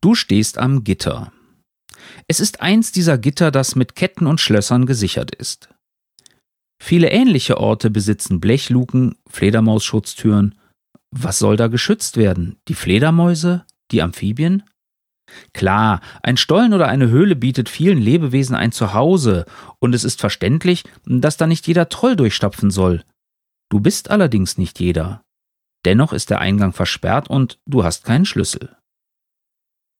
Du stehst am Gitter. Es ist eins dieser Gitter, das mit Ketten und Schlössern gesichert ist. Viele ähnliche Orte besitzen Blechluken, Fledermausschutztüren. Was soll da geschützt werden? Die Fledermäuse? Die Amphibien? Klar, ein Stollen oder eine Höhle bietet vielen Lebewesen ein Zuhause, und es ist verständlich, dass da nicht jeder Troll durchstapfen soll. Du bist allerdings nicht jeder. Dennoch ist der Eingang versperrt und du hast keinen Schlüssel.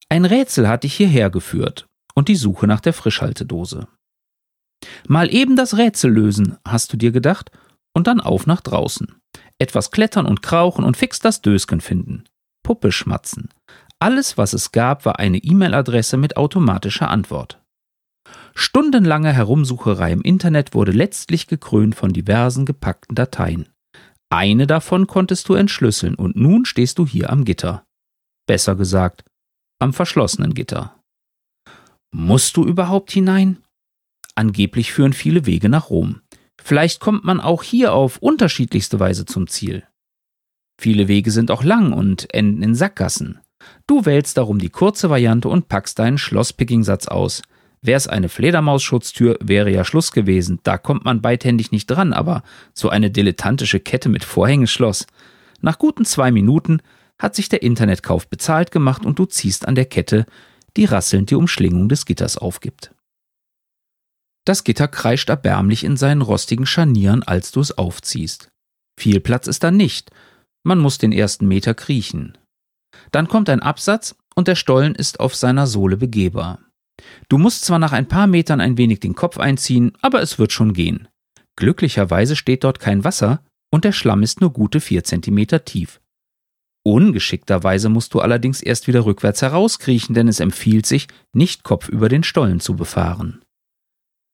Ein Rätsel hat dich hierher geführt und die Suche nach der Frischhaltedose. Mal eben das Rätsel lösen, hast du dir gedacht, und dann auf nach draußen. Etwas klettern und krauchen und fix das Dösken finden. Puppe schmatzen. Alles, was es gab, war eine E-Mail-Adresse mit automatischer Antwort. Stundenlange Herumsucherei im Internet wurde letztlich gekrönt von diversen gepackten Dateien. Eine davon konntest du entschlüsseln und nun stehst du hier am Gitter. Besser gesagt, am verschlossenen Gitter. Musst du überhaupt hinein? Angeblich führen viele Wege nach Rom. Vielleicht kommt man auch hier auf unterschiedlichste Weise zum Ziel. Viele Wege sind auch lang und enden in Sackgassen. Du wählst darum die kurze Variante und packst deinen Schlosspicking-Satz aus. Wär's eine Fledermausschutztür, wäre ja Schluss gewesen. Da kommt man beidhändig nicht dran, aber so eine dilettantische Kette mit Vorhängeschloss. Nach guten zwei Minuten hat sich der Internetkauf bezahlt gemacht und du ziehst an der Kette, die rasselnd die Umschlingung des Gitters aufgibt. Das Gitter kreischt erbärmlich in seinen rostigen Scharnieren, als du es aufziehst. Viel Platz ist da nicht. Man muss den ersten Meter kriechen. Dann kommt ein Absatz und der Stollen ist auf seiner Sohle begehbar. Du musst zwar nach ein paar Metern ein wenig den Kopf einziehen, aber es wird schon gehen. Glücklicherweise steht dort kein Wasser und der Schlamm ist nur gute vier Zentimeter tief. Ungeschickterweise musst du allerdings erst wieder rückwärts herauskriechen, denn es empfiehlt sich, nicht Kopf über den Stollen zu befahren.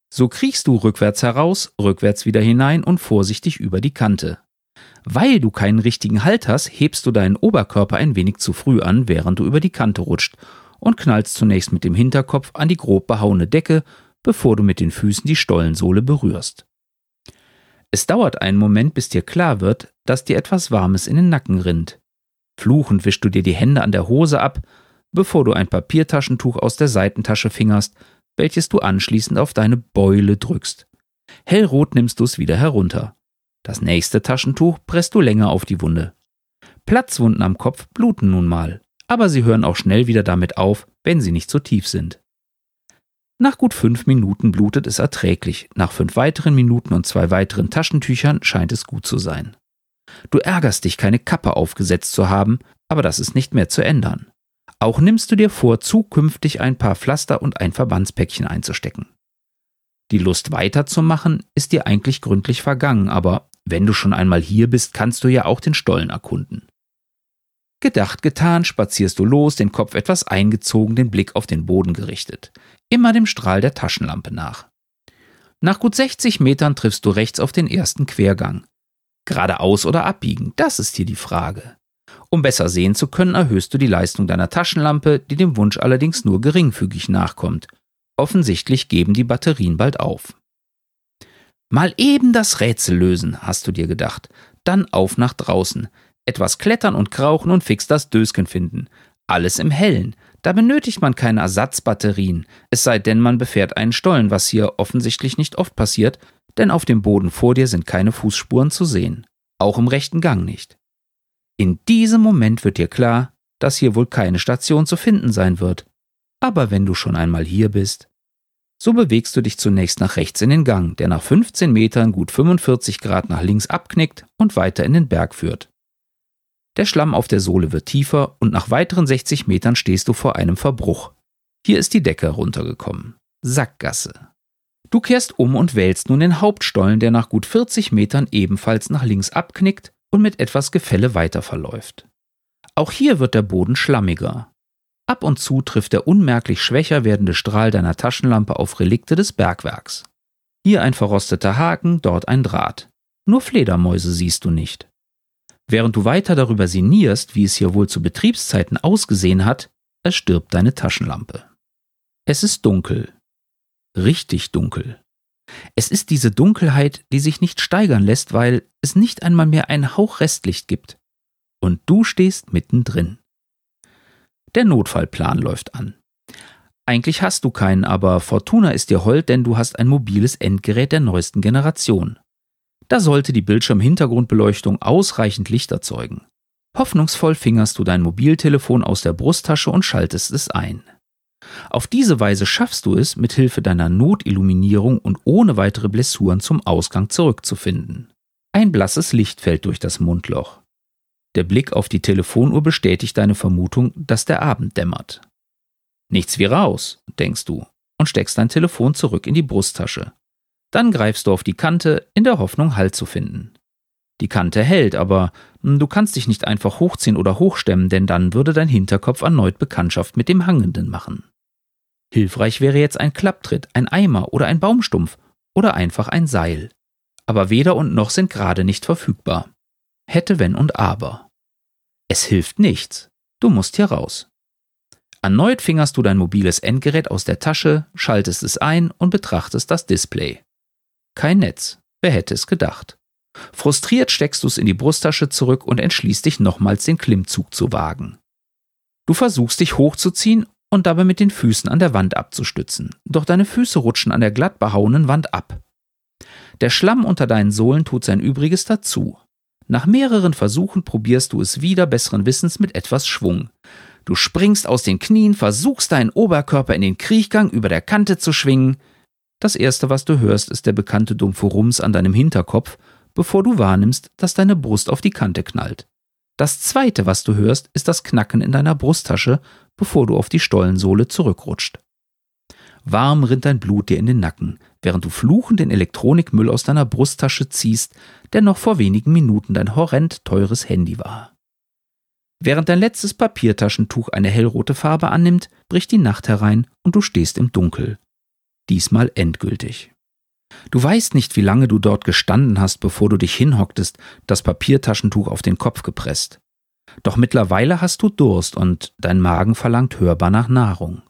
So kriechst du rückwärts heraus, rückwärts wieder hinein und vorsichtig über die Kante. Weil du keinen richtigen Halt hast, hebst du deinen Oberkörper ein wenig zu früh an, während du über die Kante rutscht und knallst zunächst mit dem Hinterkopf an die grob behauene Decke, bevor du mit den Füßen die Stollensohle berührst. Es dauert einen Moment, bis dir klar wird, dass dir etwas Warmes in den Nacken rinnt. Fluchend wischst du dir die Hände an der Hose ab, bevor du ein Papiertaschentuch aus der Seitentasche fingerst, welches du anschließend auf deine Beule drückst. Hellrot nimmst du es wieder herunter. Das nächste Taschentuch presst du länger auf die Wunde. Platzwunden am Kopf bluten nun mal, aber sie hören auch schnell wieder damit auf, wenn sie nicht so tief sind. Nach gut fünf Minuten blutet es erträglich, nach fünf weiteren Minuten und zwei weiteren Taschentüchern scheint es gut zu sein. Du ärgerst dich, keine Kappe aufgesetzt zu haben, aber das ist nicht mehr zu ändern. Auch nimmst du dir vor, zukünftig ein paar Pflaster und ein Verbandspäckchen einzustecken. Die Lust weiterzumachen ist dir eigentlich gründlich vergangen, aber wenn du schon einmal hier bist, kannst du ja auch den Stollen erkunden. Gedacht, getan, spazierst du los, den Kopf etwas eingezogen, den Blick auf den Boden gerichtet, immer dem Strahl der Taschenlampe nach. Nach gut 60 Metern triffst du rechts auf den ersten Quergang. Geradeaus oder abbiegen, das ist hier die Frage. Um besser sehen zu können, erhöhst du die Leistung deiner Taschenlampe, die dem Wunsch allerdings nur geringfügig nachkommt. Offensichtlich geben die Batterien bald auf. Mal eben das Rätsel lösen, hast du dir gedacht. Dann auf nach draußen. Etwas klettern und krauchen und fix das Dösken finden. Alles im Hellen. Da benötigt man keine Ersatzbatterien. Es sei denn, man befährt einen Stollen, was hier offensichtlich nicht oft passiert, denn auf dem Boden vor dir sind keine Fußspuren zu sehen. Auch im rechten Gang nicht. In diesem Moment wird dir klar, dass hier wohl keine Station zu finden sein wird. Aber wenn du schon einmal hier bist, so bewegst du dich zunächst nach rechts in den Gang, der nach 15 Metern gut 45 Grad nach links abknickt und weiter in den Berg führt. Der Schlamm auf der Sohle wird tiefer und nach weiteren 60 Metern stehst du vor einem Verbruch. Hier ist die Decke runtergekommen. Sackgasse. Du kehrst um und wählst nun den Hauptstollen, der nach gut 40 Metern ebenfalls nach links abknickt und mit etwas Gefälle weiter verläuft. Auch hier wird der Boden schlammiger. Ab und zu trifft der unmerklich schwächer werdende Strahl deiner Taschenlampe auf Relikte des Bergwerks. Hier ein verrosteter Haken, dort ein Draht. Nur Fledermäuse siehst du nicht. Während du weiter darüber sinnierst, wie es hier wohl zu Betriebszeiten ausgesehen hat, erstirbt deine Taschenlampe. Es ist dunkel. Richtig dunkel. Es ist diese Dunkelheit, die sich nicht steigern lässt, weil es nicht einmal mehr einen Hauch Restlicht gibt. Und du stehst mittendrin. Der Notfallplan läuft an. Eigentlich hast du keinen, aber Fortuna ist dir hold, denn du hast ein mobiles Endgerät der neuesten Generation. Da sollte die Bildschirmhintergrundbeleuchtung ausreichend Licht erzeugen. Hoffnungsvoll fingerst du dein Mobiltelefon aus der Brusttasche und schaltest es ein. Auf diese Weise schaffst du es, mit Hilfe deiner Notilluminierung und ohne weitere Blessuren zum Ausgang zurückzufinden. Ein blasses Licht fällt durch das Mundloch. Der Blick auf die Telefonuhr bestätigt deine Vermutung, dass der Abend dämmert. Nichts wie raus, denkst du, und steckst dein Telefon zurück in die Brusttasche. Dann greifst du auf die Kante, in der Hoffnung, Halt zu finden. Die Kante hält, aber hm, du kannst dich nicht einfach hochziehen oder hochstemmen, denn dann würde dein Hinterkopf erneut Bekanntschaft mit dem Hangenden machen. Hilfreich wäre jetzt ein Klapptritt, ein Eimer oder ein Baumstumpf oder einfach ein Seil. Aber weder und noch sind gerade nicht verfügbar. Hätte, wenn und aber. Es hilft nichts. Du musst hier raus. Erneut fingerst du dein mobiles Endgerät aus der Tasche, schaltest es ein und betrachtest das Display. Kein Netz. Wer hätte es gedacht? Frustriert steckst du es in die Brusttasche zurück und entschließt dich nochmals den Klimmzug zu wagen. Du versuchst dich hochzuziehen und dabei mit den Füßen an der Wand abzustützen, doch deine Füße rutschen an der glatt behauenen Wand ab. Der Schlamm unter deinen Sohlen tut sein Übriges dazu. Nach mehreren Versuchen probierst du es wieder besseren Wissens mit etwas Schwung. Du springst aus den Knien, versuchst deinen Oberkörper in den Kriechgang über der Kante zu schwingen. Das erste, was du hörst, ist der bekannte dumpfe Rums an deinem Hinterkopf, bevor du wahrnimmst, dass deine Brust auf die Kante knallt. Das zweite, was du hörst, ist das Knacken in deiner Brusttasche, bevor du auf die Stollensohle zurückrutscht. Warm rinnt dein Blut dir in den Nacken, während du fluchend den Elektronikmüll aus deiner Brusttasche ziehst, der noch vor wenigen Minuten dein horrend teures Handy war. Während dein letztes Papiertaschentuch eine hellrote Farbe annimmt, bricht die Nacht herein und du stehst im Dunkel. Diesmal endgültig. Du weißt nicht, wie lange du dort gestanden hast, bevor du dich hinhocktest, das Papiertaschentuch auf den Kopf gepresst. Doch mittlerweile hast du Durst und dein Magen verlangt hörbar nach Nahrung.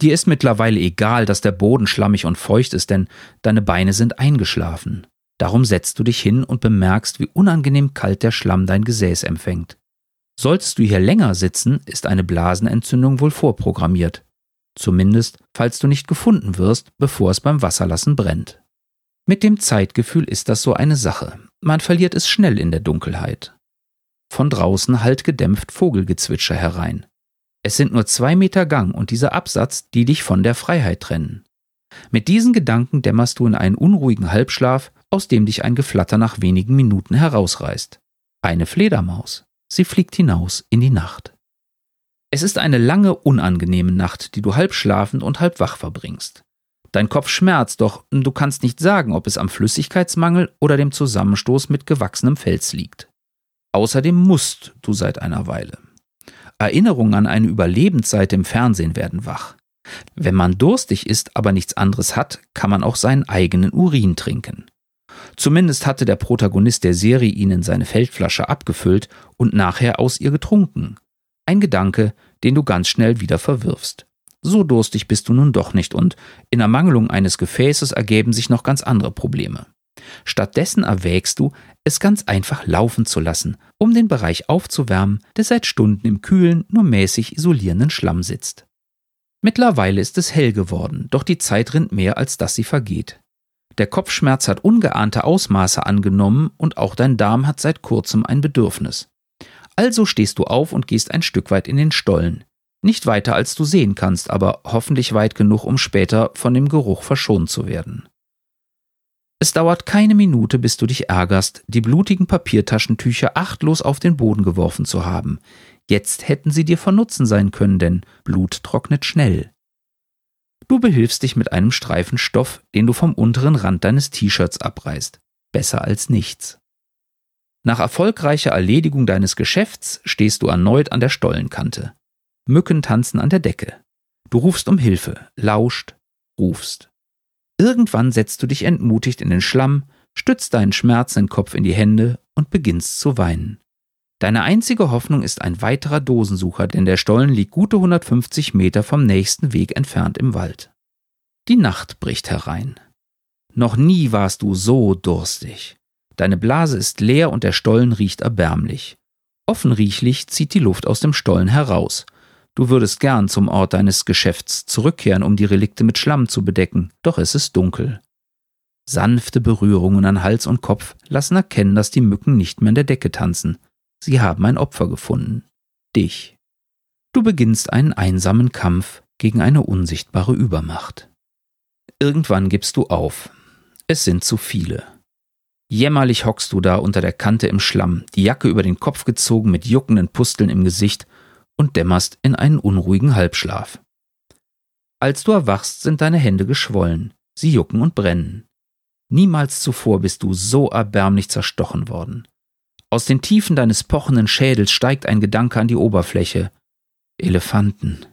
Dir ist mittlerweile egal, dass der Boden schlammig und feucht ist, denn deine Beine sind eingeschlafen. Darum setzt du dich hin und bemerkst, wie unangenehm kalt der Schlamm dein Gesäß empfängt. Solltest du hier länger sitzen, ist eine Blasenentzündung wohl vorprogrammiert. Zumindest, falls du nicht gefunden wirst, bevor es beim Wasserlassen brennt. Mit dem Zeitgefühl ist das so eine Sache. Man verliert es schnell in der Dunkelheit. Von draußen hallt gedämpft Vogelgezwitscher herein. Es sind nur zwei Meter Gang und dieser Absatz, die dich von der Freiheit trennen. Mit diesen Gedanken dämmerst du in einen unruhigen Halbschlaf, aus dem dich ein Geflatter nach wenigen Minuten herausreißt. Eine Fledermaus. Sie fliegt hinaus in die Nacht. Es ist eine lange, unangenehme Nacht, die du halb schlafend und halb wach verbringst. Dein Kopf schmerzt, doch du kannst nicht sagen, ob es am Flüssigkeitsmangel oder dem Zusammenstoß mit gewachsenem Fels liegt. Außerdem musst du seit einer Weile. Erinnerungen an eine Überlebenszeit im Fernsehen werden wach. Wenn man durstig ist, aber nichts anderes hat, kann man auch seinen eigenen Urin trinken. Zumindest hatte der Protagonist der Serie ihnen seine Feldflasche abgefüllt und nachher aus ihr getrunken. Ein Gedanke, den du ganz schnell wieder verwirfst. So durstig bist du nun doch nicht und in Ermangelung eines Gefäßes ergeben sich noch ganz andere Probleme. Stattdessen erwägst du, es ganz einfach laufen zu lassen, um den Bereich aufzuwärmen, der seit Stunden im kühlen, nur mäßig isolierenden Schlamm sitzt. Mittlerweile ist es hell geworden, doch die Zeit rinnt mehr, als dass sie vergeht. Der Kopfschmerz hat ungeahnte Ausmaße angenommen und auch dein Darm hat seit kurzem ein Bedürfnis. Also stehst du auf und gehst ein Stück weit in den Stollen. Nicht weiter als du sehen kannst, aber hoffentlich weit genug, um später von dem Geruch verschont zu werden. Es dauert keine Minute, bis du dich ärgerst, die blutigen Papiertaschentücher achtlos auf den Boden geworfen zu haben. Jetzt hätten sie dir von Nutzen sein können, denn Blut trocknet schnell. Du behilfst dich mit einem Streifen Stoff, den du vom unteren Rand deines T-Shirts abreißt. Besser als nichts. Nach erfolgreicher Erledigung deines Geschäfts stehst du erneut an der Stollenkante. Mücken tanzen an der Decke. Du rufst um Hilfe, lauscht, rufst. Irgendwann setzt du dich entmutigt in den Schlamm, stützt deinen schmerzenden Kopf in die Hände und beginnst zu weinen. Deine einzige Hoffnung ist ein weiterer Dosensucher, denn der Stollen liegt gute 150 Meter vom nächsten Weg entfernt im Wald. Die Nacht bricht herein. Noch nie warst du so durstig. Deine Blase ist leer und der Stollen riecht erbärmlich. Offenriechlich zieht die Luft aus dem Stollen heraus. Du würdest gern zum Ort deines Geschäfts zurückkehren, um die Relikte mit Schlamm zu bedecken, doch es ist dunkel. Sanfte Berührungen an Hals und Kopf lassen erkennen, dass die Mücken nicht mehr in der Decke tanzen. Sie haben ein Opfer gefunden. Dich. Du beginnst einen einsamen Kampf gegen eine unsichtbare Übermacht. Irgendwann gibst du auf. Es sind zu viele. Jämmerlich hockst du da unter der Kante im Schlamm, die Jacke über den Kopf gezogen mit juckenden Pusteln im Gesicht und dämmerst in einen unruhigen Halbschlaf. Als du erwachst, sind deine Hände geschwollen, sie jucken und brennen. Niemals zuvor bist du so erbärmlich zerstochen worden. Aus den Tiefen deines pochenden Schädels steigt ein Gedanke an die Oberfläche. Elefanten.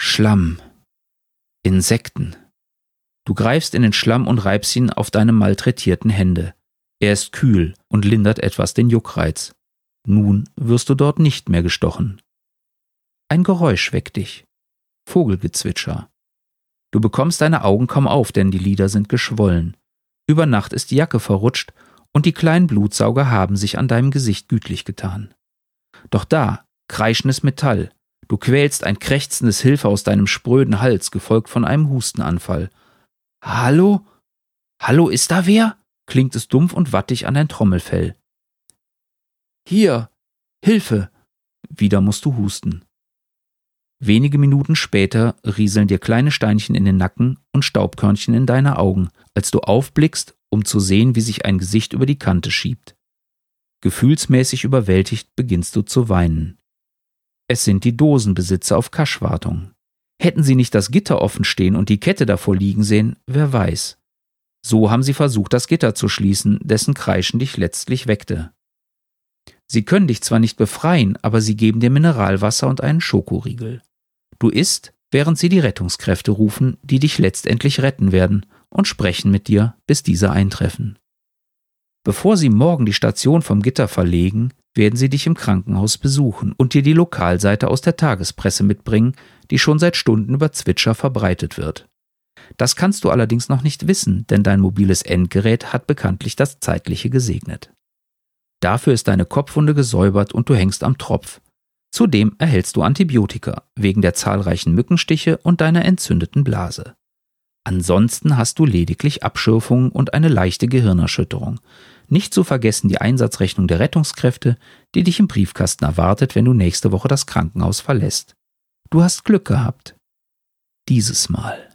Schlamm. Insekten. Du greifst in den Schlamm und reibst ihn auf deine malträtierten Hände. Er ist kühl und lindert etwas den Juckreiz. Nun wirst du dort nicht mehr gestochen. Ein Geräusch weckt dich. Vogelgezwitscher. Du bekommst deine Augen kaum auf, denn die Lider sind geschwollen. Über Nacht ist die Jacke verrutscht und die kleinen Blutsauger haben sich an deinem Gesicht gütlich getan. Doch da, kreischendes Metall, du quälst ein krächzendes Hilfe aus deinem spröden Hals, gefolgt von einem Hustenanfall. Hallo? Hallo, ist da wer? klingt es dumpf und wattig an dein Trommelfell. Hier, Hilfe! Wieder musst du husten. Wenige Minuten später rieseln dir kleine Steinchen in den Nacken und Staubkörnchen in deine Augen, als du aufblickst, um zu sehen, wie sich ein Gesicht über die Kante schiebt. Gefühlsmäßig überwältigt beginnst du zu weinen. Es sind die Dosenbesitzer auf Kaschwartung. Hätten sie nicht das Gitter offen stehen und die Kette davor liegen sehen, wer weiß. So haben sie versucht, das Gitter zu schließen, dessen Kreischen dich letztlich weckte. Sie können dich zwar nicht befreien, aber sie geben dir Mineralwasser und einen Schokoriegel. Du isst, während sie die Rettungskräfte rufen, die dich letztendlich retten werden, und sprechen mit dir, bis diese eintreffen. Bevor sie morgen die Station vom Gitter verlegen, werden sie dich im Krankenhaus besuchen und dir die Lokalseite aus der Tagespresse mitbringen, die schon seit Stunden über Zwitscher verbreitet wird. Das kannst du allerdings noch nicht wissen, denn dein mobiles Endgerät hat bekanntlich das Zeitliche gesegnet. Dafür ist deine Kopfwunde gesäubert und du hängst am Tropf. Zudem erhältst du Antibiotika wegen der zahlreichen Mückenstiche und deiner entzündeten Blase. Ansonsten hast du lediglich Abschürfungen und eine leichte Gehirnerschütterung. Nicht zu vergessen die Einsatzrechnung der Rettungskräfte, die dich im Briefkasten erwartet, wenn du nächste Woche das Krankenhaus verlässt. Du hast Glück gehabt. Dieses Mal.